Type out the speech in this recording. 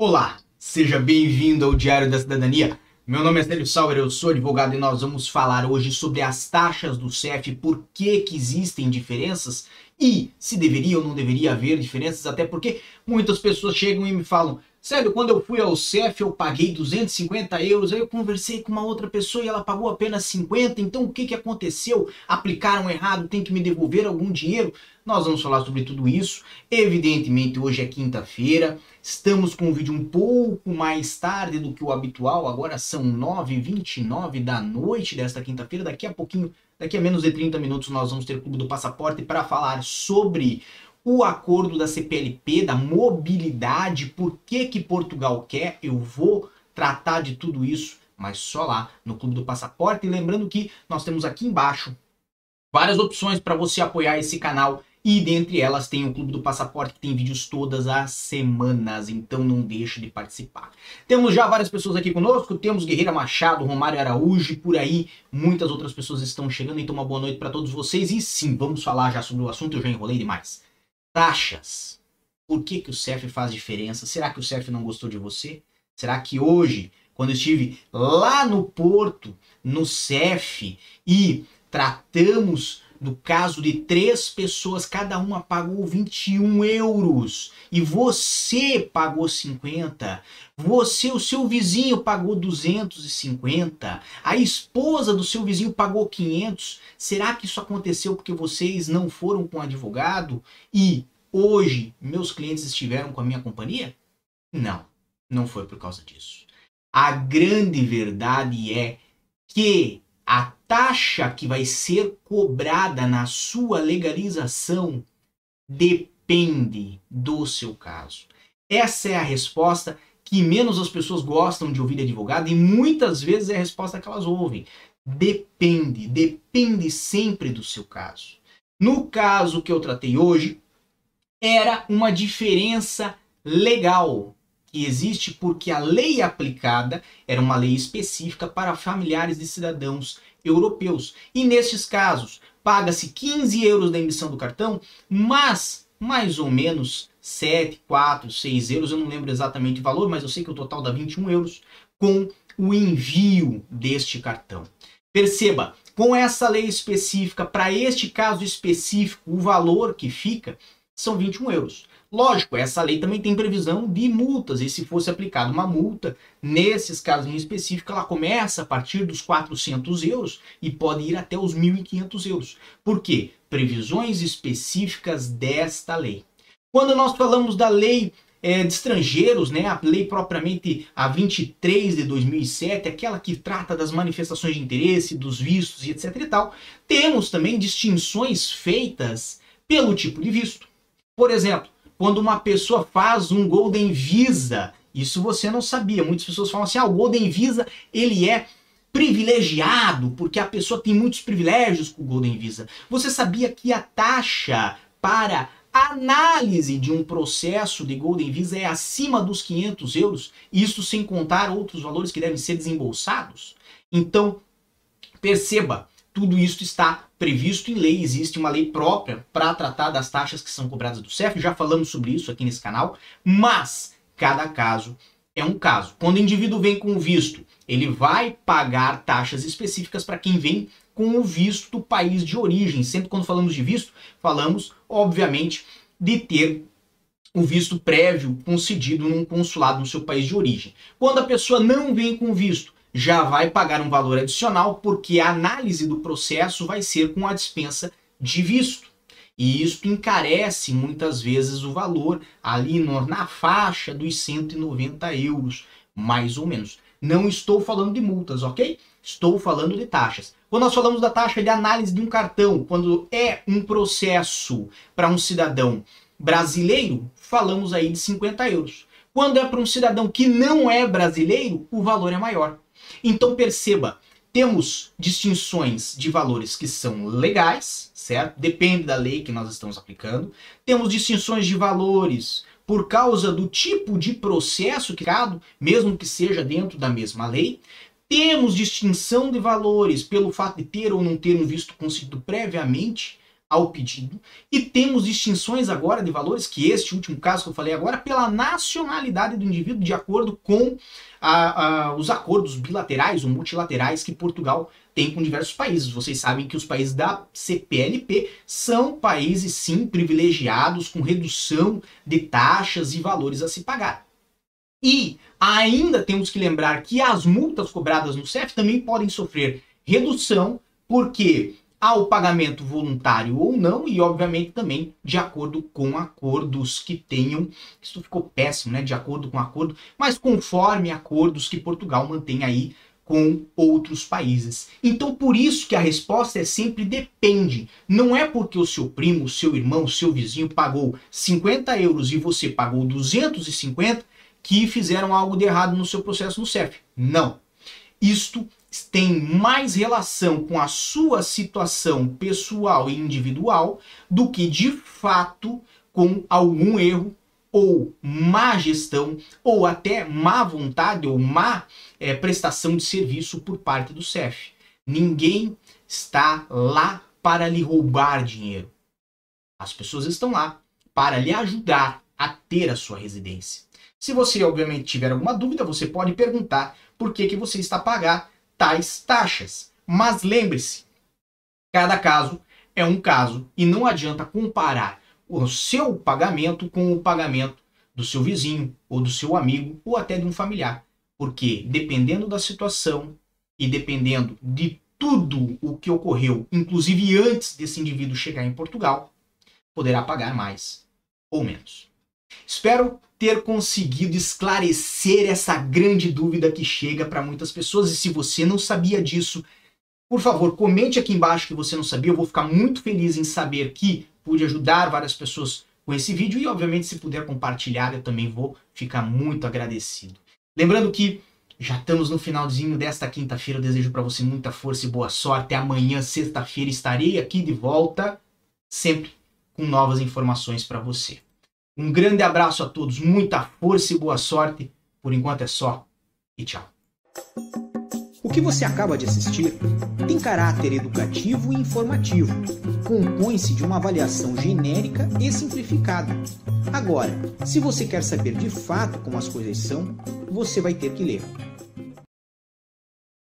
Olá, seja bem-vindo ao Diário da Cidadania. Meu nome é Célio Sauer, eu sou advogado e nós vamos falar hoje sobre as taxas do CEF, por que, que existem diferenças e se deveria ou não deveria haver diferenças, até porque muitas pessoas chegam e me falam Sério, quando eu fui ao CEF eu paguei 250 euros, aí eu conversei com uma outra pessoa e ela pagou apenas 50, então o que, que aconteceu? Aplicaram errado, tem que me devolver algum dinheiro? Nós vamos falar sobre tudo isso. Evidentemente, hoje é quinta-feira, estamos com um vídeo um pouco mais tarde do que o habitual, agora são 9h29 da noite desta quinta-feira, daqui a pouquinho, daqui a menos de 30 minutos nós vamos ter o Clube do Passaporte para falar sobre o acordo da CPLP, da mobilidade, por que, que Portugal quer, eu vou tratar de tudo isso, mas só lá no Clube do Passaporte. E lembrando que nós temos aqui embaixo várias opções para você apoiar esse canal. E dentre elas tem o Clube do Passaporte, que tem vídeos todas as semanas, então não deixe de participar. Temos já várias pessoas aqui conosco, temos Guerreira Machado, Romário Araújo e por aí muitas outras pessoas estão chegando, então uma boa noite para todos vocês. E sim, vamos falar já sobre o assunto, eu já enrolei demais. Taxas. Por que, que o CEF faz diferença? Será que o CEF não gostou de você? Será que hoje, quando eu estive lá no Porto, no CEF, e tratamos do caso de três pessoas, cada uma pagou 21 euros e você pagou 50, você, o seu vizinho pagou 250, a esposa do seu vizinho pagou 500. Será que isso aconteceu porque vocês não foram com advogado e hoje meus clientes estiveram com a minha companhia? Não, não foi por causa disso. A grande verdade é que a taxa que vai ser cobrada na sua legalização depende do seu caso. Essa é a resposta que menos as pessoas gostam de ouvir de advogado e muitas vezes é a resposta que elas ouvem. Depende, depende sempre do seu caso. No caso que eu tratei hoje, era uma diferença legal que existe porque a lei aplicada era uma lei específica para familiares de cidadãos europeus. E nestes casos, paga-se 15 euros da emissão do cartão, mas mais ou menos 7, 4, 6 euros, eu não lembro exatamente o valor, mas eu sei que o total dá 21 euros com o envio deste cartão. Perceba, com essa lei específica, para este caso específico, o valor que fica são 21 euros. Lógico, essa lei também tem previsão de multas, e se fosse aplicada uma multa, nesses casos em específico, ela começa a partir dos 400 euros e pode ir até os 1.500 euros. Por quê? Previsões específicas desta lei. Quando nós falamos da lei é, de estrangeiros, né, a lei propriamente a 23 de 2007, aquela que trata das manifestações de interesse, dos vistos e etc e tal, temos também distinções feitas pelo tipo de visto. Por exemplo, quando uma pessoa faz um Golden Visa, isso você não sabia. Muitas pessoas falam assim: ah, o Golden Visa ele é privilegiado porque a pessoa tem muitos privilégios com o Golden Visa. Você sabia que a taxa para análise de um processo de Golden Visa é acima dos 500 euros? Isso sem contar outros valores que devem ser desembolsados? Então, perceba, tudo isso está previsto em lei, existe uma lei própria para tratar das taxas que são cobradas do CEF, já falamos sobre isso aqui nesse canal, mas cada caso é um caso. Quando o indivíduo vem com o visto, ele vai pagar taxas específicas para quem vem com o visto do país de origem. Sempre quando falamos de visto, falamos, obviamente, de ter o visto prévio concedido num consulado no seu país de origem. Quando a pessoa não vem com visto, já vai pagar um valor adicional porque a análise do processo vai ser com a dispensa de visto. E isso encarece muitas vezes o valor ali no, na faixa dos 190 euros, mais ou menos. Não estou falando de multas, ok? Estou falando de taxas. Quando nós falamos da taxa de análise de um cartão, quando é um processo para um cidadão brasileiro, falamos aí de 50 euros. Quando é para um cidadão que não é brasileiro, o valor é maior. Então perceba, temos distinções de valores que são legais, certo? Depende da lei que nós estamos aplicando. Temos distinções de valores por causa do tipo de processo criado, mesmo que seja dentro da mesma lei. Temos distinção de valores pelo fato de ter ou não ter um visto concedido previamente ao pedido e temos distinções agora de valores que este último caso que eu falei agora pela nacionalidade do indivíduo de acordo com a, a, os acordos bilaterais ou multilaterais que Portugal tem com diversos países. Vocês sabem que os países da CPLP são países sim privilegiados com redução de taxas e valores a se pagar. E ainda temos que lembrar que as multas cobradas no CEF também podem sofrer redução porque há o pagamento voluntário ou não, e obviamente também de acordo com acordos que tenham. Isso ficou péssimo, né? De acordo com acordo, mas conforme acordos que Portugal mantém aí com outros países. Então, por isso que a resposta é sempre depende. Não é porque o seu primo, o seu irmão, o seu vizinho pagou 50 euros e você pagou 250 que fizeram algo de errado no seu processo no CEF. Não. Isto tem mais relação com a sua situação pessoal e individual do que de fato com algum erro ou má gestão ou até má vontade ou má é, prestação de serviço por parte do CEF. Ninguém está lá para lhe roubar dinheiro. As pessoas estão lá para lhe ajudar a ter a sua residência. Se você, obviamente, tiver alguma dúvida, você pode perguntar por que, que você está a pagar tais taxas. Mas lembre-se, cada caso é um caso e não adianta comparar o seu pagamento com o pagamento do seu vizinho ou do seu amigo ou até de um familiar, porque dependendo da situação e dependendo de tudo o que ocorreu, inclusive antes desse indivíduo chegar em Portugal, poderá pagar mais ou menos. Espero ter conseguido esclarecer essa grande dúvida que chega para muitas pessoas. E se você não sabia disso, por favor, comente aqui embaixo que você não sabia. Eu vou ficar muito feliz em saber que pude ajudar várias pessoas com esse vídeo. E, obviamente, se puder compartilhar, eu também vou ficar muito agradecido. Lembrando que já estamos no finalzinho desta quinta-feira. Eu desejo para você muita força e boa sorte. Amanhã, sexta-feira, estarei aqui de volta, sempre com novas informações para você. Um grande abraço a todos, muita força e boa sorte. Por enquanto é só e tchau. O que você acaba de assistir tem caráter educativo e informativo. Compõe-se de uma avaliação genérica e simplificada. Agora, se você quer saber de fato como as coisas são, você vai ter que ler.